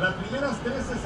Las primeras 13